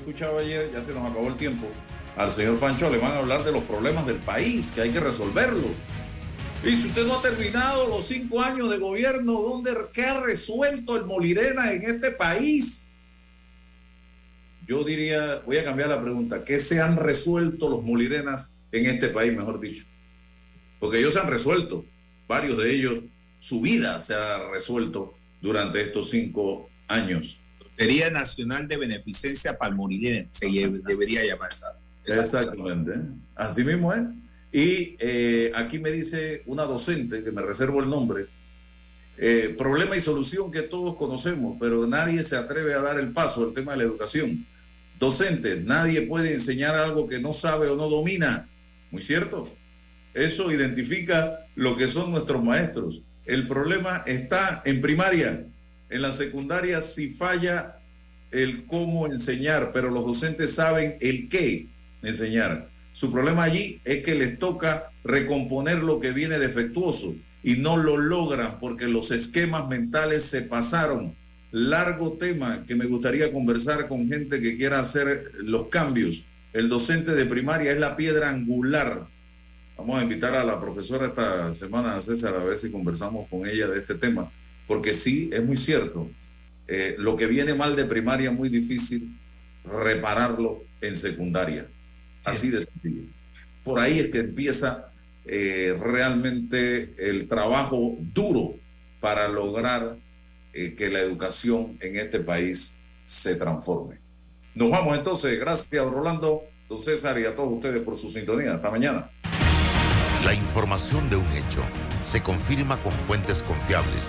Escuchaba ayer, ya se nos acabó el tiempo, al señor Pancho le van a hablar de los problemas del país, que hay que resolverlos. Y si usted no ha terminado los cinco años de gobierno, ¿dónde, ¿qué ha resuelto el Molirena en este país? Yo diría, voy a cambiar la pregunta, ¿qué se han resuelto los Molirenas en este país, mejor dicho? Porque ellos se han resuelto, varios de ellos, su vida se ha resuelto durante estos cinco años. Lotería Nacional de Beneficencia Palmorilena, se lle- debería llamar esa. esa Exactamente. Así mismo es. Y eh, aquí me dice una docente, que me reservo el nombre, eh, problema y solución que todos conocemos, pero nadie se atreve a dar el paso, el tema de la educación. Docente, nadie puede enseñar algo que no sabe o no domina. Muy cierto. Eso identifica lo que son nuestros maestros. El problema está en primaria. En la secundaria si falla el cómo enseñar, pero los docentes saben el qué enseñar. Su problema allí es que les toca recomponer lo que viene defectuoso y no lo logran porque los esquemas mentales se pasaron. Largo tema que me gustaría conversar con gente que quiera hacer los cambios. El docente de primaria es la piedra angular. Vamos a invitar a la profesora esta semana, César, a ver si conversamos con ella de este tema, porque sí, es muy cierto. Eh, lo que viene mal de primaria es muy difícil repararlo en secundaria. Así de sencillo. Por ahí es que empieza eh, realmente el trabajo duro para lograr eh, que la educación en este país se transforme. Nos vamos entonces. Gracias, Rolando, don César y a todos ustedes por su sintonía. Hasta mañana. La información de un hecho se confirma con fuentes confiables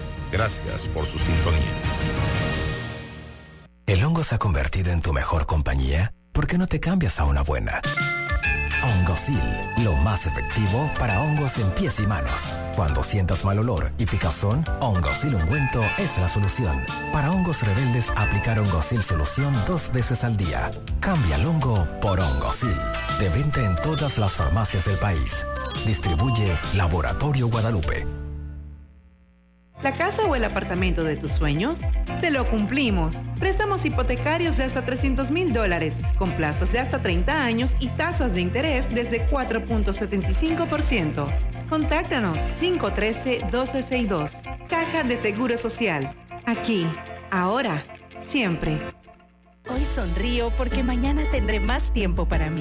Gracias por su sintonía. ¿El hongo se ha convertido en tu mejor compañía? ¿Por qué no te cambias a una buena? Hongosil, lo más efectivo para hongos en pies y manos. Cuando sientas mal olor y picazón, Hongosil ungüento es la solución. Para hongos rebeldes, aplicar Hongosil solución dos veces al día. Cambia el hongo por Hongosil. De venta en todas las farmacias del país. Distribuye Laboratorio Guadalupe. ¿La casa o el apartamento de tus sueños? Te lo cumplimos. Préstamos hipotecarios de hasta 300 mil dólares, con plazos de hasta 30 años y tasas de interés desde 4.75%. Contáctanos 513-1262. Caja de Seguro Social. Aquí, ahora, siempre. Hoy sonrío porque mañana tendré más tiempo para mí.